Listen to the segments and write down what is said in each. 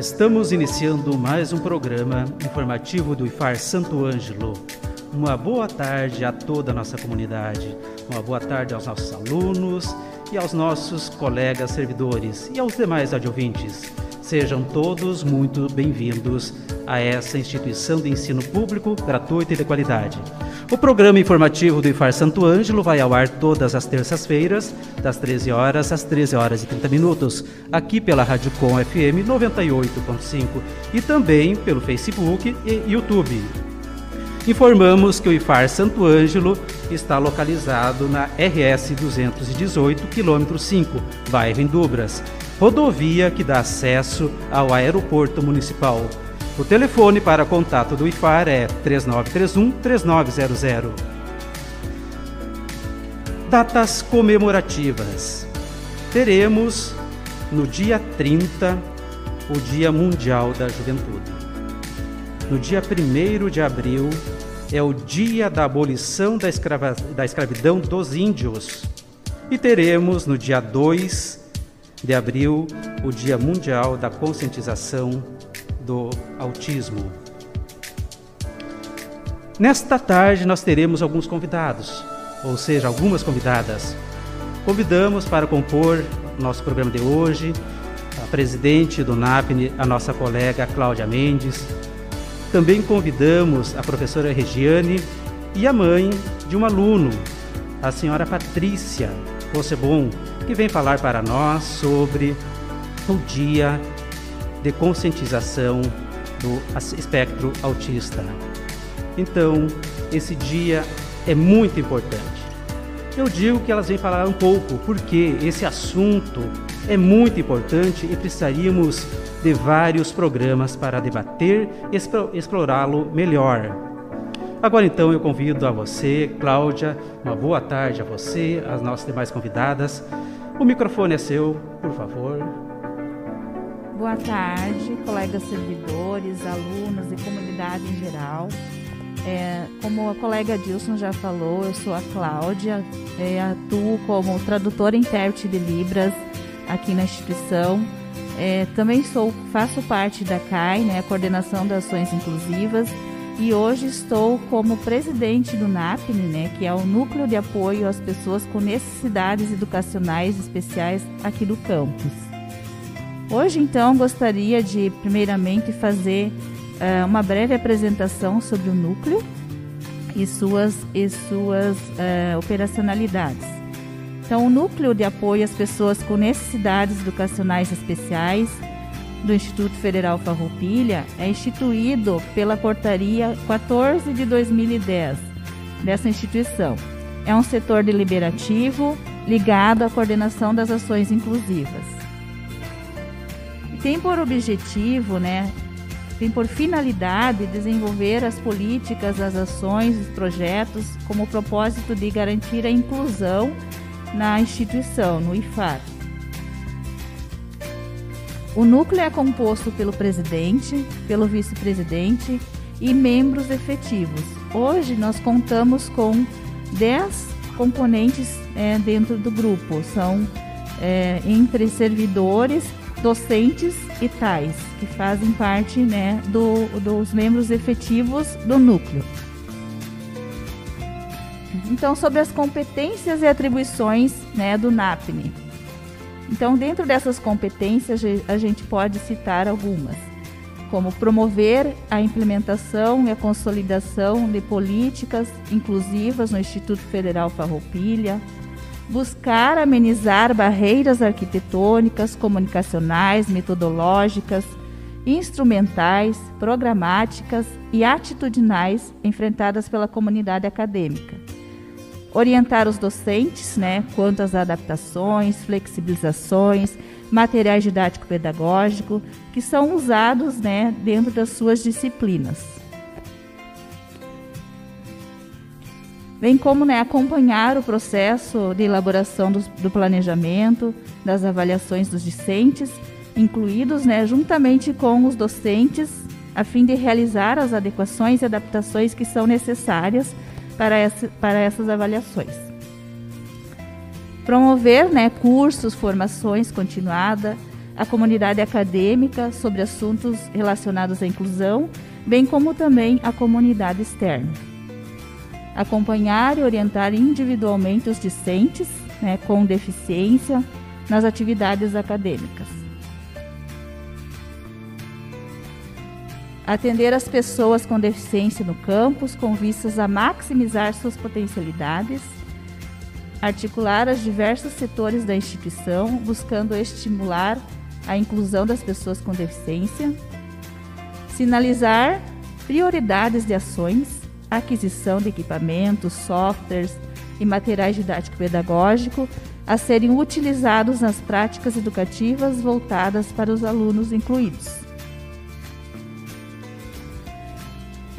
Estamos iniciando mais um programa informativo do IFAR Santo Ângelo. Uma boa tarde a toda a nossa comunidade, uma boa tarde aos nossos alunos e aos nossos colegas servidores e aos demais adjuvintes. Sejam todos muito bem-vindos a essa instituição de ensino público, gratuito e de qualidade. O programa informativo do IFAR Santo Ângelo vai ao ar todas as terças-feiras, das 13 horas às 13 horas e 30 minutos, aqui pela Rádio Com FM 98.5 e também pelo Facebook e YouTube. Informamos que o IFAR Santo Ângelo está localizado na RS 218, quilômetro 5, bairro Indubras, rodovia que dá acesso ao aeroporto municipal. O telefone para contato do IFAR é 3931 3900. Datas comemorativas. Teremos no dia 30 o Dia Mundial da Juventude. No dia 1 de abril é o dia da abolição da, escrava, da escravidão dos índios. E teremos no dia 2 de abril o Dia Mundial da Conscientização do autismo. Nesta tarde nós teremos alguns convidados, ou seja, algumas convidadas. Convidamos para compor nosso programa de hoje a presidente do NAPNE, a nossa colega Cláudia Mendes. Também convidamos a professora Regiane e a mãe de um aluno, a senhora Patrícia Rossebon, que vem falar para nós sobre o Dia de conscientização do espectro autista. Então, esse dia é muito importante. Eu digo que elas vêm falar um pouco porque esse assunto é muito importante e precisaríamos de vários programas para debater e explorá-lo melhor. Agora então eu convido a você, Cláudia, uma boa tarde a você, as nossas demais convidadas. O microfone é seu, por favor. Boa tarde, colegas servidores, alunos e comunidade em geral. É, como a colega Dilson já falou, eu sou a Cláudia, é, atuo como tradutora e intérprete de Libras aqui na instituição. É, também sou, faço parte da CAI, né, a Coordenação das Ações Inclusivas, e hoje estou como presidente do NAPNE, né, que é o Núcleo de Apoio às Pessoas com Necessidades Educacionais Especiais aqui do campus. Hoje, então, gostaria de, primeiramente, fazer uh, uma breve apresentação sobre o núcleo e suas, e suas uh, operacionalidades. Então, o Núcleo de Apoio às Pessoas com Necessidades Educacionais Especiais do Instituto Federal Farroupilha é instituído pela Portaria 14 de 2010 dessa instituição. É um setor deliberativo ligado à coordenação das ações inclusivas tem por objetivo, né, tem por finalidade desenvolver as políticas, as ações, os projetos como propósito de garantir a inclusão na instituição, no IFAR. O núcleo é composto pelo presidente, pelo vice-presidente e membros efetivos. Hoje nós contamos com 10 componentes é, dentro do grupo. São é, entre servidores docentes e tais, que fazem parte né, do, dos membros efetivos do núcleo. Então, sobre as competências e atribuições né, do NAPNE. Então, dentro dessas competências, a gente pode citar algumas, como promover a implementação e a consolidação de políticas inclusivas no Instituto Federal Farroupilha, buscar amenizar barreiras arquitetônicas, comunicacionais, metodológicas, instrumentais, programáticas e atitudinais enfrentadas pela comunidade acadêmica. Orientar os docentes né, quanto às adaptações, flexibilizações, materiais didático-pedagógico que são usados né, dentro das suas disciplinas. Bem como né, acompanhar o processo de elaboração do, do planejamento, das avaliações dos discentes, incluídos né, juntamente com os docentes, a fim de realizar as adequações e adaptações que são necessárias para, para essas avaliações. Promover né, cursos, formações continuada, a comunidade acadêmica sobre assuntos relacionados à inclusão, bem como também a comunidade externa. Acompanhar e orientar individualmente os discentes né, com deficiência nas atividades acadêmicas. Atender as pessoas com deficiência no campus com vistas a maximizar suas potencialidades. Articular os diversos setores da instituição, buscando estimular a inclusão das pessoas com deficiência. Sinalizar prioridades de ações, aquisição de equipamentos, softwares e materiais didático-pedagógico a serem utilizados nas práticas educativas voltadas para os alunos incluídos.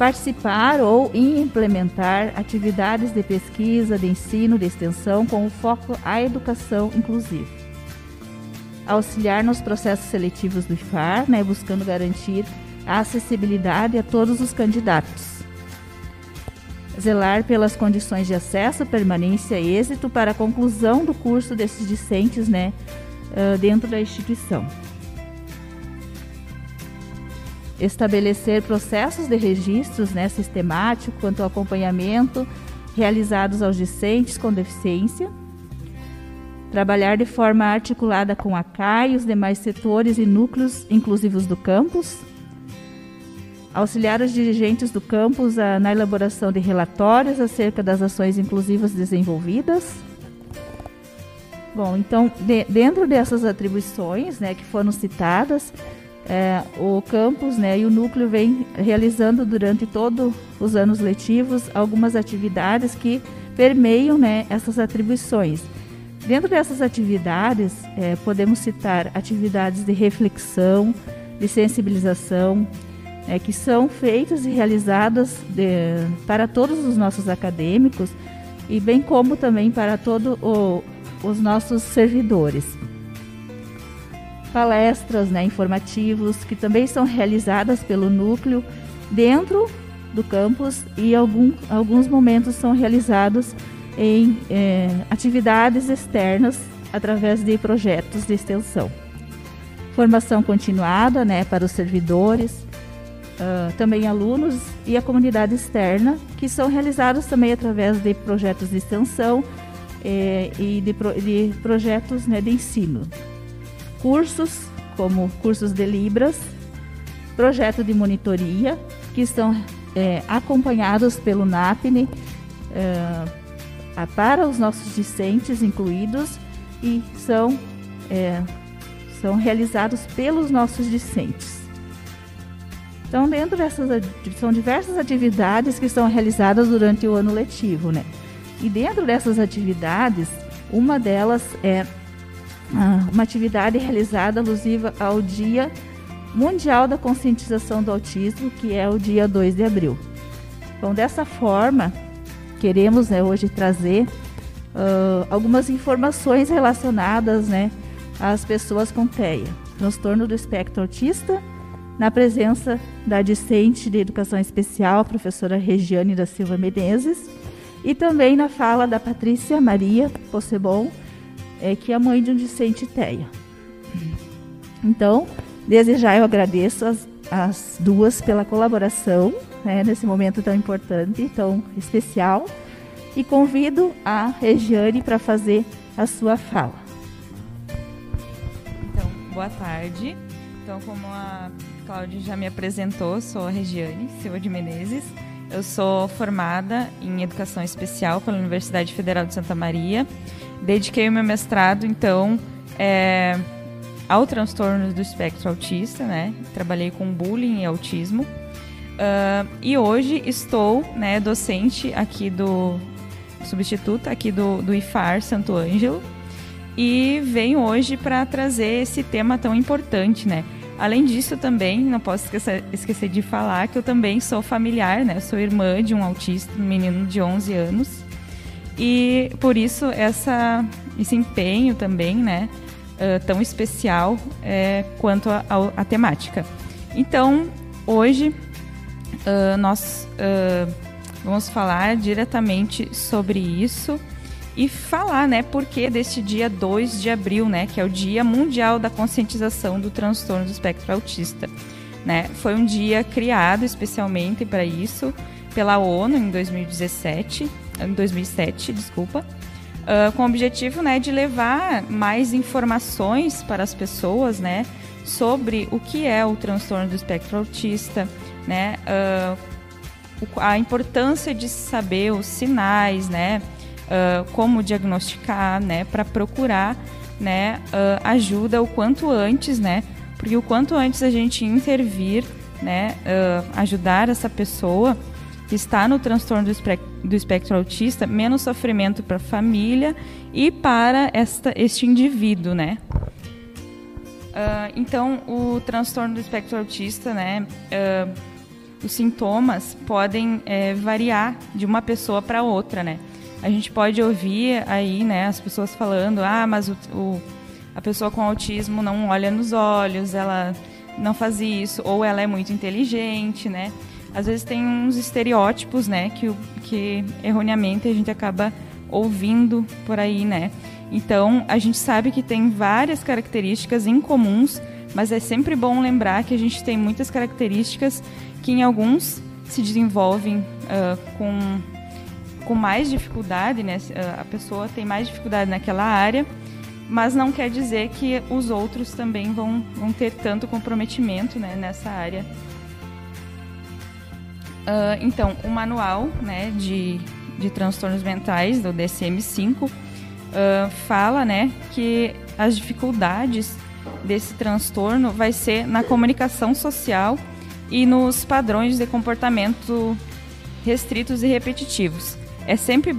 Participar ou implementar atividades de pesquisa, de ensino, de extensão com o foco à educação inclusiva. Auxiliar nos processos seletivos do IFAR, né, buscando garantir a acessibilidade a todos os candidatos. Zelar pelas condições de acesso, permanência e êxito para a conclusão do curso desses discentes né, dentro da instituição estabelecer processos de registros né, sistemático quanto ao acompanhamento realizados aos discentes com deficiência, trabalhar de forma articulada com a CAI e os demais setores e núcleos inclusivos do campus, auxiliar os dirigentes do campus a, na elaboração de relatórios acerca das ações inclusivas desenvolvidas. Bom, então, de, dentro dessas atribuições né, que foram citadas, é, o campus né, e o núcleo vem realizando durante todos os anos letivos algumas atividades que permeiam né, essas atribuições. Dentro dessas atividades, é, podemos citar atividades de reflexão, de sensibilização, é, que são feitas e realizadas de, para todos os nossos acadêmicos e bem como também para todos os nossos servidores palestras né, informativos que também são realizadas pelo núcleo dentro do campus e algum, alguns momentos são realizados em é, atividades externas através de projetos de extensão. Formação continuada né, para os servidores, uh, também alunos e a comunidade externa, que são realizados também através de projetos de extensão eh, e de, pro, de projetos né, de ensino cursos, como cursos de Libras, projeto de monitoria, que estão é, acompanhados pelo NAPNE é, para os nossos discentes incluídos e são, é, são realizados pelos nossos discentes. Então, dentro dessas são diversas atividades que são realizadas durante o ano letivo, né? E dentro dessas atividades, uma delas é uma atividade realizada alusiva ao Dia Mundial da Conscientização do Autismo, que é o dia 2 de abril. Então, dessa forma, queremos né, hoje trazer uh, algumas informações relacionadas né, às pessoas com TEA, transtorno do espectro autista, na presença da discente de educação especial, a professora Regiane da Silva Menezes, e também na fala da Patrícia Maria Possebon, é, que a mãe de um discente Teia. Então, desde já eu agradeço as, as duas pela colaboração né, nesse momento tão importante, tão especial, e convido a Regiane para fazer a sua fala. Então, boa tarde. Então, como a Cláudia já me apresentou, sou a Regiane Silva de Menezes. Eu sou formada em Educação Especial pela Universidade Federal de Santa Maria dediquei o meu mestrado, então, é, ao transtorno do espectro autista, né? Trabalhei com bullying e autismo. Uh, e hoje estou, né, docente aqui do, substituta aqui do, do IFAR Santo Ângelo e venho hoje para trazer esse tema tão importante, né? Além disso, também não posso esquecer, esquecer de falar que eu também sou familiar, né? Sou irmã de um autista, um menino de 11 anos. E por isso essa, esse empenho também, né? Uh, tão especial é, quanto à temática. Então, hoje uh, nós uh, vamos falar diretamente sobre isso e falar, né, por que deste dia 2 de abril, né, que é o Dia Mundial da Conscientização do Transtorno do Espectro Autista. Né? Foi um dia criado especialmente para isso pela ONU em 2017, em 2007, desculpa, uh, com o objetivo, né, de levar mais informações para as pessoas, né, sobre o que é o transtorno do espectro autista, né, uh, a importância de saber os sinais, né, uh, como diagnosticar, né, para procurar, né, ajuda o quanto antes, né, porque o quanto antes a gente intervir, né, ajudar essa pessoa está no transtorno do espectro, do espectro autista, menos sofrimento para a família e para esta, este indivíduo, né. então, o transtorno do espectro autista, né, os sintomas podem é, variar de uma pessoa para outra, né? a gente pode ouvir aí, né, as pessoas falando, ah, mas o, o, a pessoa com autismo não olha nos olhos, ela não faz isso, ou ela é muito inteligente, né? Às vezes tem uns estereótipos, né, que, que erroneamente a gente acaba ouvindo por aí, né? Então, a gente sabe que tem várias características incomuns, mas é sempre bom lembrar que a gente tem muitas características que em alguns se desenvolvem uh, com com mais dificuldade, né? A pessoa tem mais dificuldade naquela área, mas não quer dizer que os outros também vão, vão ter tanto comprometimento né, nessa área. Uh, então, o manual né, de, de transtornos mentais do DSM-5 uh, ah, fala né, que as dificuldades desse transtorno vai ser na comunicação social e nos padrões de comportamento restritos e repetitivos é sempre,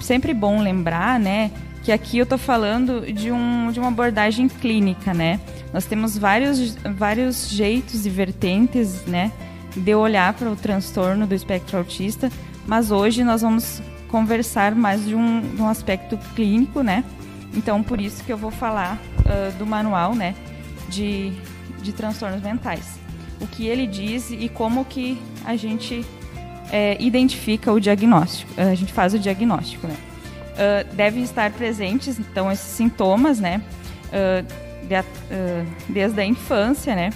sempre bom lembrar, né, que aqui eu estou falando de, um, de uma abordagem clínica, né? Nós temos vários, vários jeitos e vertentes, né, de olhar para o transtorno do espectro autista, mas hoje nós vamos conversar mais de um, de um aspecto clínico, né? Então, por isso que eu vou falar uh, do manual, né, de, de transtornos mentais. O que ele diz e como que a gente é, identifica o diagnóstico. A gente faz o diagnóstico, né? Uh, devem estar presentes, então, esses sintomas, né? Uh, de, desde a infância, né?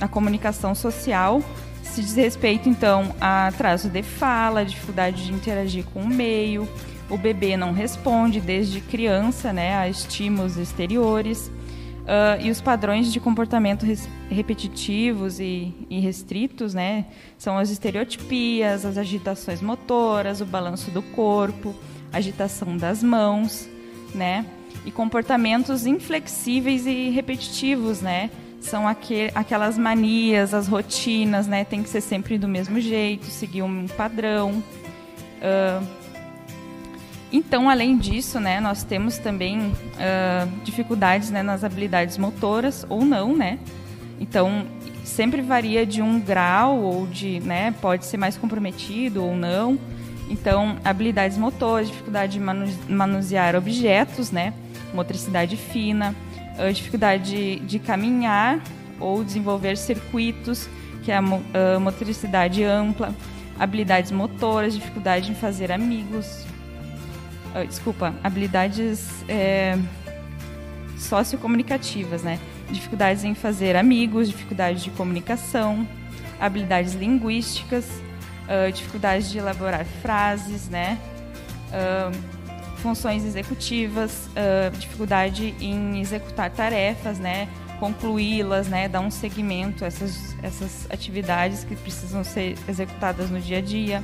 A comunicação social se diz respeito, então, a atraso de fala, dificuldade de interagir com o meio, o bebê não responde desde criança, né? A estímulos exteriores, Uh, e os padrões de comportamento repetitivos e, e, restritos, né, são as estereotipias, as agitações motoras, o balanço do corpo, agitação das mãos, né, e comportamentos inflexíveis e repetitivos, né, são aqu aquelas manias, as rotinas, né, tem que ser sempre do mesmo jeito, seguir um padrão. Uh, então, além disso, né, nós temos também uh, dificuldades né, nas habilidades motoras ou não, né? Então, sempre varia de um grau ou de, né, pode ser mais comprometido ou não. Então, habilidades motoras, dificuldade de manusear objetos, né, motricidade fina, uh, dificuldade de, de, caminhar ou desenvolver circuitos, que é a motricidade ampla, habilidades motoras, dificuldade em fazer amigos, uh, desculpa, habilidades é, sociocomunicativas, né? Dificuldades em fazer amigos, dificuldades de comunicação, habilidades linguísticas, uh, dificuldades de elaborar frases, né? Uh, funções executivas, dificuldade em executar tarefas, né? Concluí-las, né? Dar um segmento a essas, essas atividades que precisam ser executadas no dia a dia.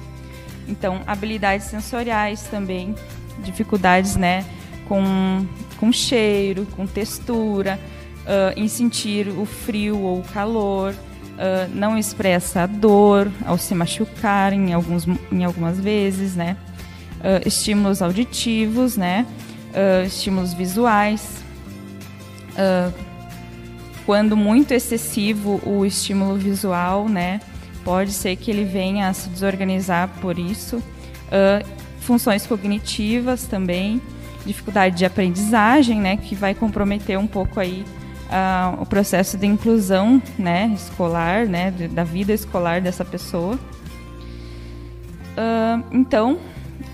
Então, habilidades sensoriais também, dificuldades, né, com, com cheiro, com textura, uh, em sentir o frio ou o calor, uh, não expressa a dor ao se machucar em, alguns, em algumas vezes, né? Uh, estímulos auditivos, né? Uh, estímulos visuais. Uh, quando muito excessivo o estímulo visual, né? Pode ser que ele venha a se desorganizar por isso. funções cognitivas também, dificuldade de aprendizagem, né? Que vai comprometer um pouco aí uh, o processo de inclusão né, escolar, né, de, da vida escolar dessa pessoa. Uh, então,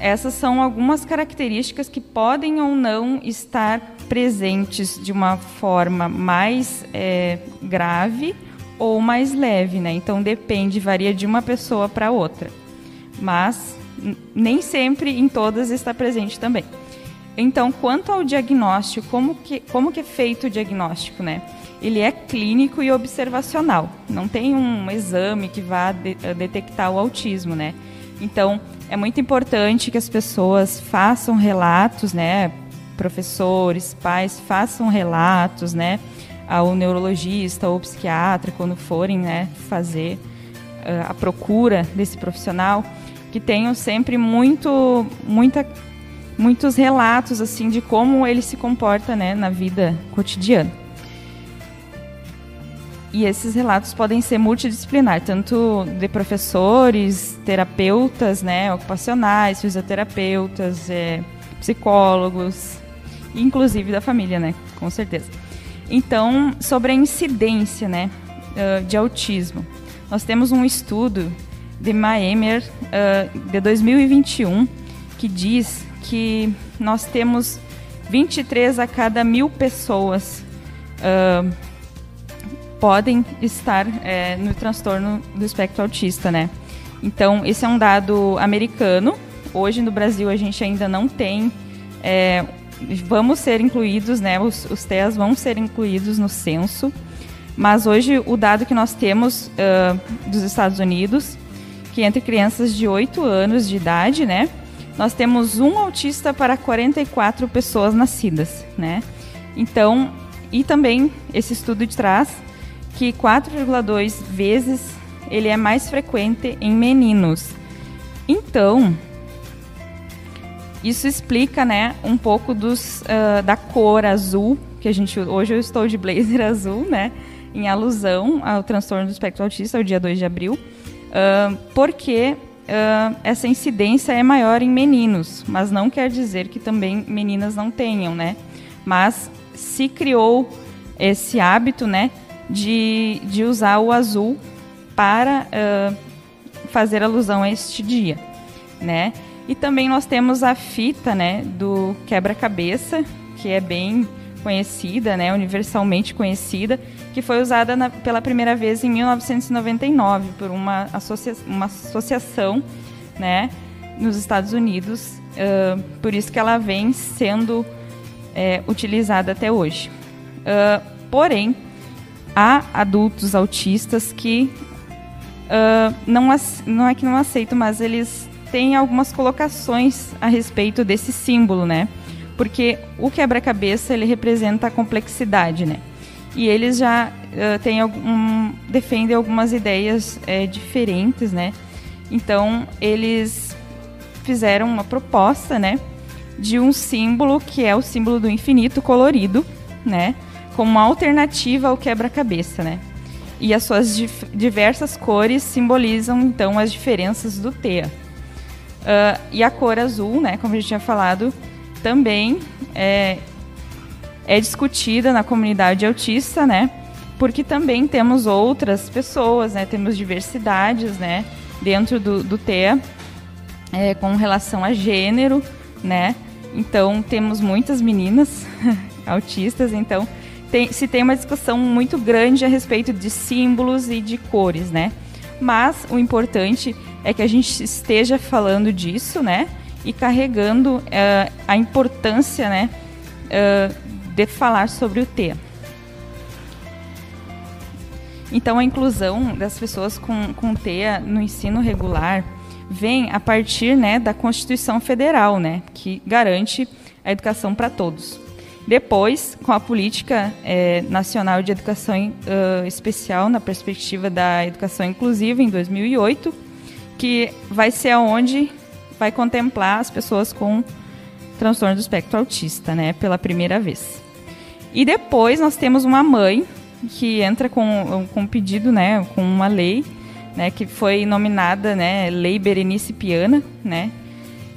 essas são algumas características que podem ou não estar presentes de uma forma mais é, grave ou mais leve, né? Então depende, varia de uma pessoa para outra. Mas nem sempre em todas está presente também. Então, quanto ao diagnóstico, como que, como que é feito o diagnóstico, né? Ele é clínico e observacional. Não tem um exame que vá de, eh, detectar o autismo, né? Então, é muito importante que as pessoas façam relatos, né? Professores, pais façam relatos, né? Ao neurologista ou psiquiatra quando forem, né? Fazer uh, a procura desse profissional, que tenham sempre muito, muita muitos relatos assim de como ele se comporta né, na vida cotidiana. E esses relatos podem ser multidisciplinar, tanto de professores, terapeutas, né, ocupacionais, fisioterapeutas, é, psicólogos, inclusive da família, né, com certeza. Então, sobre a incidência, né, de autismo, nós temos um estudo de Maemer de 2021 que diz que nós temos 23 a cada mil pessoas uh, podem estar é, no transtorno do espectro autista, né? Então, esse é um dado americano. Hoje no Brasil a gente ainda não tem. É, vamos ser incluídos, né? Os, os TEAs vão ser incluídos no censo. Mas hoje o dado que nós temos uh, dos Estados Unidos, que entre crianças de 8 anos de idade, né? nós temos um autista para 44 pessoas nascidas, né? Então, e também esse estudo traz que 4,2 vezes ele é mais frequente em meninos. Então, isso explica, né, um pouco dos, uh, da cor azul que a gente hoje eu estou de blazer azul, né, em alusão ao transtorno do espectro autista, o dia 2 de abril, uh, porque uh, essa incidência é maior em meninos, mas não quer dizer que também meninas não tenham, né? Mas se criou esse hábito, né, de, de usar o azul para uh, fazer alusão a este dia, né? E também nós temos a fita, né, do quebra-cabeça, que é bem conhecida, né, universalmente conhecida, que foi usada na, pela primeira vez em 1999 por uma, associa uma associação né, nos Estados Unidos. Uh, por isso que ela vem sendo é, utilizada até hoje. Uh, porém, há adultos autistas que uh, não, não é que não aceitam, mas eles têm algumas colocações a respeito desse símbolo, né? Porque o quebra-cabeça ele representa a complexidade, né? e eles já uh, têm algum, defendem algumas ideias é, diferentes, né? Então eles fizeram uma proposta, né, de um símbolo que é o símbolo do infinito colorido, né, como uma alternativa ao quebra-cabeça, né? E as suas diversas cores simbolizam então as diferenças do TEA. Uh, e a cor azul, né, como a gente tinha falado, também é, é discutida na comunidade autista, né? Porque também temos outras pessoas, né? Temos diversidades, né? Dentro do, do TEA, é, com relação a gênero, né? Então, temos muitas meninas autistas, então tem, se tem uma discussão muito grande a respeito de símbolos e de cores, né? Mas o importante é que a gente esteja falando disso, né? E carregando uh, a importância, né? Uh, de falar sobre o T. Então, a inclusão das pessoas com, com TEA no ensino regular vem a partir né, da Constituição Federal, né, que garante a educação para todos. Depois, com a Política é, Nacional de Educação uh, Especial na perspectiva da educação inclusiva, em 2008, que vai ser aonde vai contemplar as pessoas com transtorno do espectro autista, né, pela primeira vez. E depois nós temos uma mãe que entra com, com um pedido, né, com uma lei, né, que foi nominada, né, Lei Berenice Piana, né,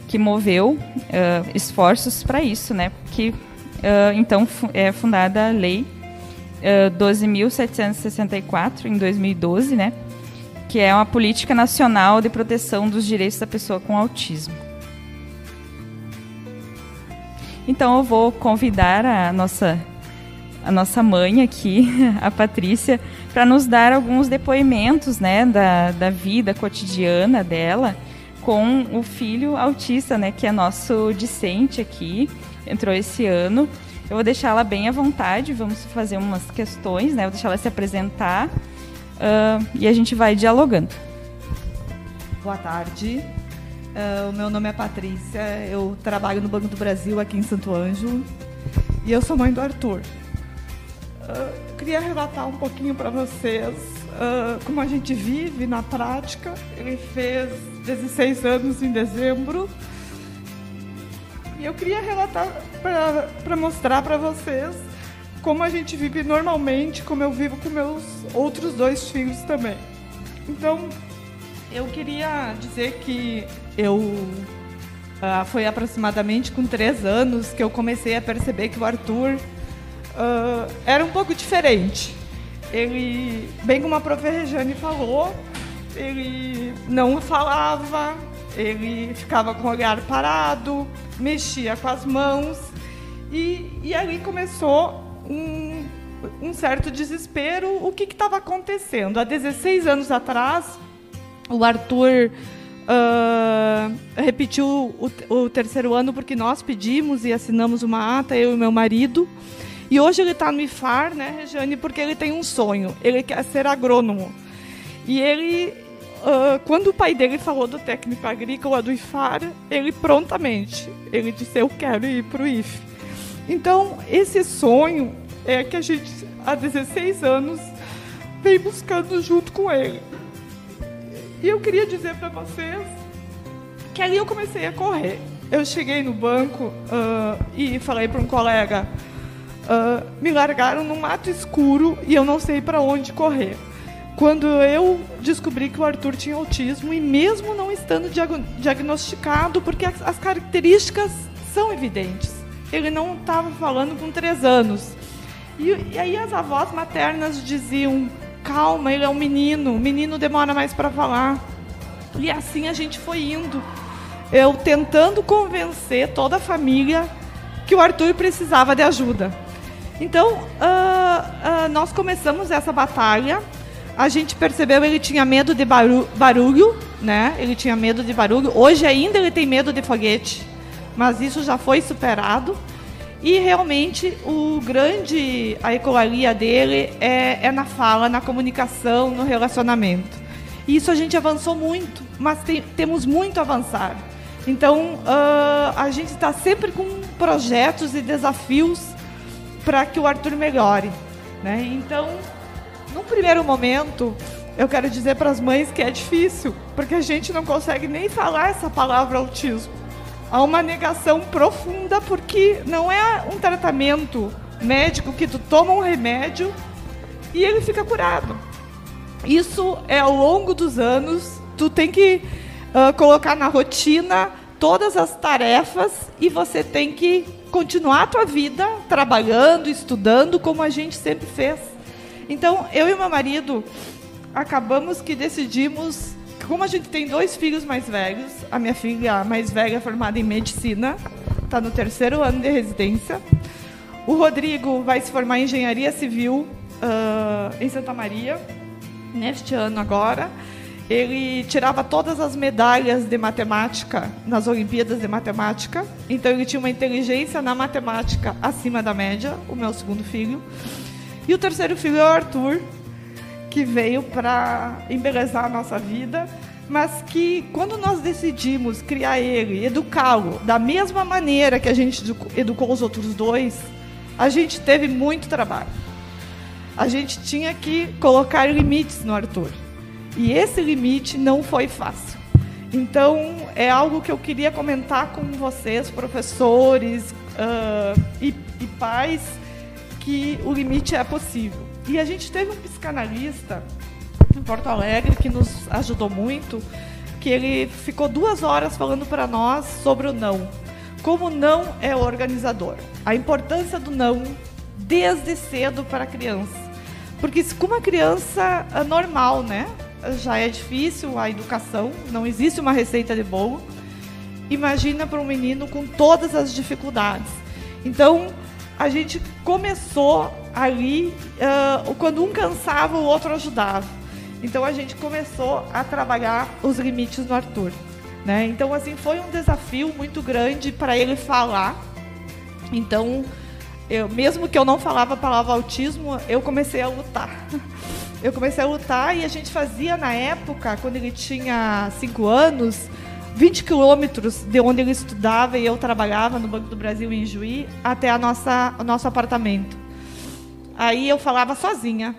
que moveu uh, esforços para isso, né, que uh, então é fundada a Lei uh, 12.764 em 2012, né, que é uma política nacional de proteção dos direitos da pessoa com autismo. Então eu vou convidar a nossa a nossa mãe aqui, a Patrícia, para nos dar alguns depoimentos, né, da, da vida cotidiana dela com o filho autista, né, que é nosso discente aqui, entrou esse ano. Eu vou deixar ela bem à vontade, vamos fazer umas questões, né, vou deixar ela se apresentar uh, e a gente vai dialogando. Boa tarde, Uh, o meu nome é Patrícia, eu trabalho no Banco do Brasil aqui em Santo Ângelo e eu sou mãe do Arthur. Uh, queria relatar um pouquinho para vocês uh, como a gente vive na prática. Ele fez 16 anos em dezembro eu queria relatar para mostrar para vocês como a gente vive normalmente, como eu vivo com meus outros dois filhos também. Então, eu queria dizer que eu uh, foi aproximadamente com três anos que eu comecei a perceber que o Arthur uh, era um pouco diferente. Ele, bem como a prof. Rejane falou, ele não falava, ele ficava com o olhar parado, mexia com as mãos e, e ali começou um, um certo desespero. O que estava acontecendo? Há 16 anos atrás, o Arthur uh, repetiu o, o, terceiro ano porque nós pedimos e assinamos uma ata, eu e meu marido. E hoje ele está no IFAR, né, Regiane, porque ele tem um sonho. Ele quer ser agrônomo. E ele, uh, quando o pai dele falou do técnico agrícola do IFAR, ele prontamente, ele disse, eu quero ir para o IF. Então, esse sonho é que a gente, há 16 anos, vem buscando junto com ele. E eu queria dizer para vocês que ali eu comecei a correr. Eu cheguei no banco uh, e falei para um colega: uh, me largaram no mato escuro e eu não sei para onde correr. Quando eu descobri que o Arthur tinha autismo e mesmo não estando diag diagnosticado, porque as características são evidentes, ele não estava falando com três anos. E, e aí as avós maternas diziam: calma, ele é um menino, o menino demora mais para falar. E assim a gente foi indo. Eu tentando convencer toda a família que o Arthur precisava de ajuda. Então, uh, uh, nós começamos essa batalha. A gente percebeu que ele tinha medo de barulho, né? Ele tinha medo de barulho. Hoje ainda ele tem medo de foguete, mas isso já foi superado. E realmente o grande, a ecolalia dele é, é na fala, na comunicação, no relacionamento. E isso a gente avançou muito, mas tem, temos muito a avançar. Então uh, a gente está sempre com projetos e desafios para que o Arthur melhore. Né? Então, num primeiro momento, eu quero dizer para as mães que é difícil, porque a gente não consegue nem falar essa palavra autismo há uma negação profunda porque não é um tratamento médico que tu toma um remédio e ele fica curado. Isso é ao longo dos anos, tu tem que uh, colocar na rotina todas as tarefas e você tem que continuar a tua vida trabalhando, estudando como a gente sempre fez. Então, eu e meu marido acabamos que decidimos como a gente tem dois filhos mais velhos, a minha filha mais velha é formada em medicina, está no terceiro ano de residência. O Rodrigo vai se formar em engenharia civil uh, em Santa Maria, neste ano agora. Ele tirava todas as medalhas de matemática nas Olimpíadas de Matemática, então ele tinha uma inteligência na matemática acima da média, o meu segundo filho. E o terceiro filho é o Arthur, que veio para embelezar a nossa vida, mas que quando nós decidimos criar ele, educá-lo da mesma maneira que a gente educou os outros dois, a gente teve muito trabalho. A gente tinha que colocar limites no Arthur. E esse limite não foi fácil. Então, é algo que eu queria comentar com vocês, professores uh, e, e pais, que o limite é possível. E a gente teve um psicanalista em Porto Alegre que nos ajudou muito, que ele ficou duas horas falando para nós sobre o não. Como não é organizador. A importância do não desde cedo para a criança. Porque com uma criança é normal, né? Já é difícil a educação, não existe uma receita de bolo. Imagina para um menino com todas as dificuldades. Então, a gente começou ali, uh, quando um cansava, o outro ajudava. Então, a gente começou a trabalhar os limites do Arthur. Né? Então, assim, foi um desafio muito grande para ele falar. Então, eu, mesmo que eu não falava a palavra autismo, eu comecei a lutar. Eu comecei a lutar e a gente fazia na época, quando ele tinha 5 anos, 20 quilômetros de onde ele estudava e eu trabalhava no Banco do Brasil em Juí, até a nossa, o nosso apartamento. Aí eu falava sozinha.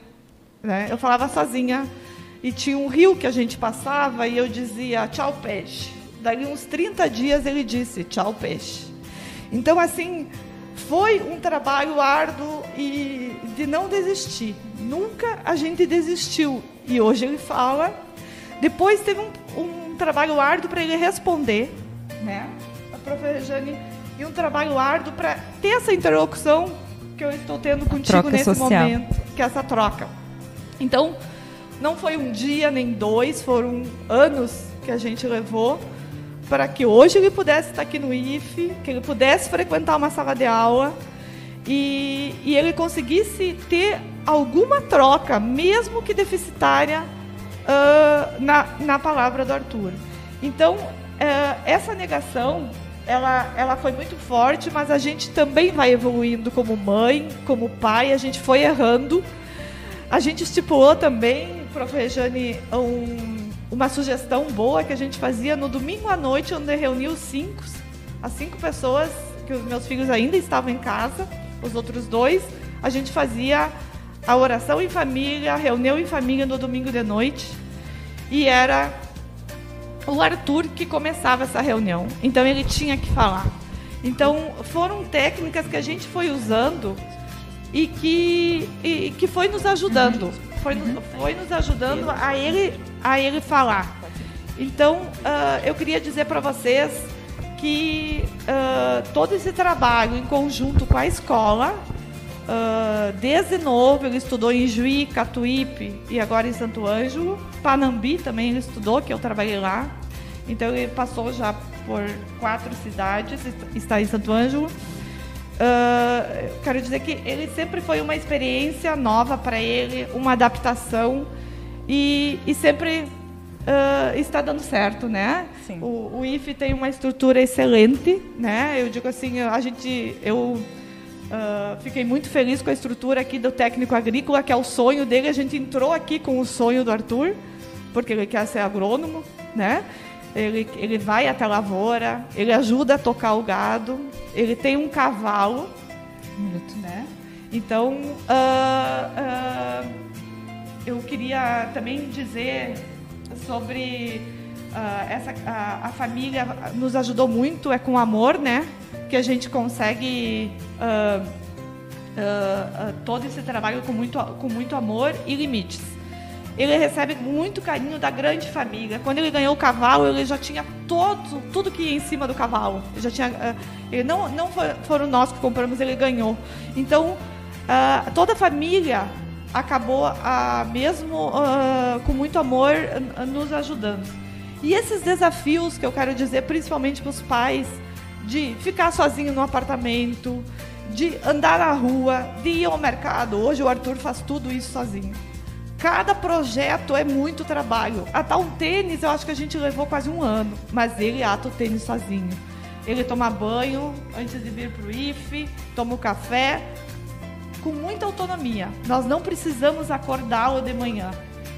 Né? Eu falava sozinha. E tinha um rio que a gente passava e eu dizia tchau, peixe. Daí uns 30 dias ele disse tchau, peixe. Então, assim, foi um trabalho árduo e de não desistir. Nunca a gente desistiu. E hoje ele fala. Depois teve um, um trabalho árduo para ele responder, né? A professora Jane, e um trabalho árduo para ter essa interlocução que eu estou tendo contigo nesse social. momento, que é essa troca. Então, não foi um dia nem dois, foram anos que a gente levou para que hoje ele pudesse estar aqui no IFE, que ele pudesse frequentar uma sala de aula e, e ele conseguisse ter alguma troca, mesmo que deficitária, uh, na, na palavra do Arthur. Então, uh, essa negação ela, ela foi muito forte, mas a gente também vai evoluindo como mãe, como pai, a gente foi errando. A gente estipulou também, prof. Rejane, um, uma sugestão boa que a gente fazia no domingo à noite, onde reuniu cinco, as cinco pessoas, que os meus filhos ainda estavam em casa, os outros dois, a gente fazia a oração em família, a reunião em família no domingo de noite, e era o Arthur que começava essa reunião, então ele tinha que falar. Então foram técnicas que a gente foi usando e que, e, que foi nos ajudando. Foi, foi nos ajudando a ele a ele falar. Então, uh, eu queria dizer para vocês que uh, todo esse trabalho em conjunto com a escola, uh, desde novo, ele estudou em Juí, Catuípe e agora em Santo Ângelo. Panambi também ele estudou, que eu trabalhei lá. Então, ele passou já por quatro cidades, está em Santo Ângelo. Uh, quero dizer que ele sempre foi uma experiência nova para ele, uma adaptação e, e sempre uh, está dando certo, né? Sim. O, o IFE tem uma estrutura excelente, né? Eu digo assim, a gente, eu uh, fiquei muito feliz com a estrutura aqui do técnico agrícola, que é o sonho dele. A gente entrou aqui com o sonho do Arthur, porque ele quer ser agrônomo, né? Ele, ele vai até a lavoura, ele ajuda a tocar o gado, ele tem um cavalo, né? Então, uh, uh, eu queria também dizer sobre essa a, a, família nos ajudou muito é com amor né que a gente consegue uh, uh, todo esse trabalho com muito com muito amor e limites. Ele recebe muito carinho da grande família. Quando ele ganhou o cavalo ele já tinha todo tudo que ia em cima do cavalo. Ele já tinha ele não não foram nós que compramos ele ganhou. Então toda a família acabou uh, mesmo uh, com muito amor uh, nos ajudando. E esses desafios que eu quero dizer, principalmente para os pais, de ficar sozinho no apartamento, de andar na rua, de ir ao mercado. Hoje o Arthur faz tudo isso sozinho. Cada projeto é muito trabalho. Até um tênis, eu acho que a gente levou quase um ano, mas ele ata o tênis sozinho. Ele toma banho antes de vir para o IFE, toma o café, com muita autonomia. Nós não precisamos acordá-lo de manhã.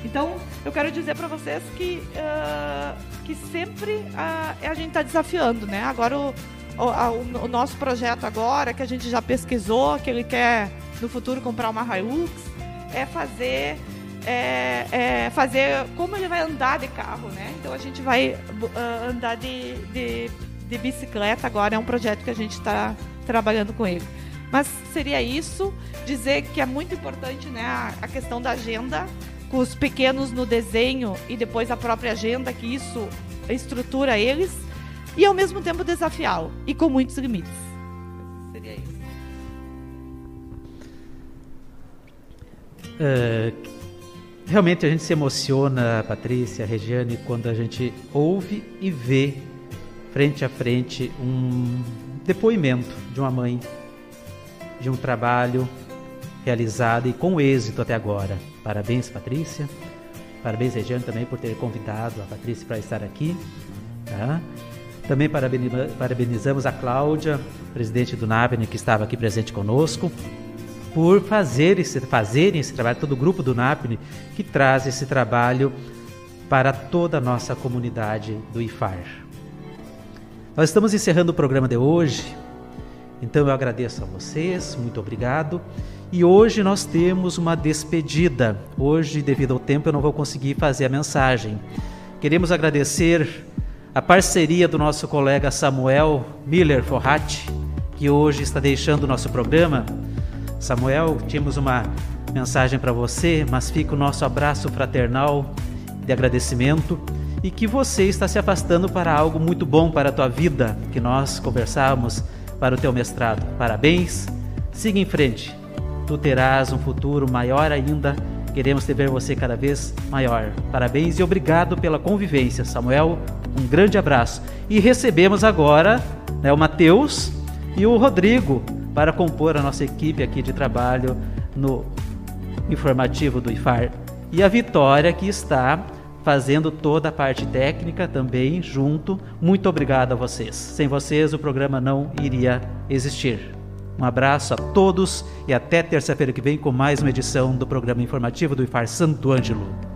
Então, eu quero dizer para vocês que, uh, que sempre uh, a gente está desafiando, né? Agora, o, o, o, nosso projeto agora, que a gente já pesquisou, que ele quer no futuro comprar uma Hilux, é fazer é, é, fazer como ele vai andar de carro, né? Então a gente vai uh, andar de, de, de, bicicleta agora, é um projeto que a gente está trabalhando com ele. Mas seria isso, dizer que é muito importante né, a, a questão da agenda, com os pequenos no desenho e depois a própria agenda, que isso estrutura eles, e ao mesmo tempo desafiá-lo, e com muitos limites. Seria isso. Uh, Realmente a gente se emociona, Patrícia, Regiane, quando a gente ouve e vê frente a frente um depoimento de uma mãe, de um trabalho realizado e com êxito até agora. Parabéns, Patrícia. Parabéns, Regiane, também por ter convidado a Patrícia para estar aqui. Tá? Também parabenizamos a Cláudia, presidente do NABNE, que estava aqui presente conosco por fazer esse, fazerem esse trabalho, todo o grupo do NAPNE que traz esse trabalho para toda a nossa comunidade do IFAR. Nós estamos encerrando o programa de hoje, então eu agradeço a vocês, muito obrigado. E hoje nós temos uma despedida. Hoje, devido ao tempo, eu não vou conseguir fazer a mensagem. Queremos agradecer a parceria do nosso colega Samuel Miller Forratti, que hoje está deixando o nosso programa Samuel, tínhamos uma mensagem para você, mas fica o nosso abraço fraternal de agradecimento e que você está se afastando para algo muito bom para a tua vida, que nós conversávamos para o teu mestrado. Parabéns, siga em frente. Tu terás um futuro maior ainda. Queremos te ver você cada vez maior. Parabéns e obrigado pela convivência, Samuel. Um grande abraço. E recebemos agora né, o Matheus e o Rodrigo para compor a nossa equipe aqui de trabalho no informativo do IFAR. E a Vitória, que está fazendo toda a parte técnica também junto. Muito obrigado a vocês. Sem vocês, o programa não iria existir. Um abraço a todos e até terça-feira que vem com mais uma edição do programa informativo do IFAR Santo Ângelo.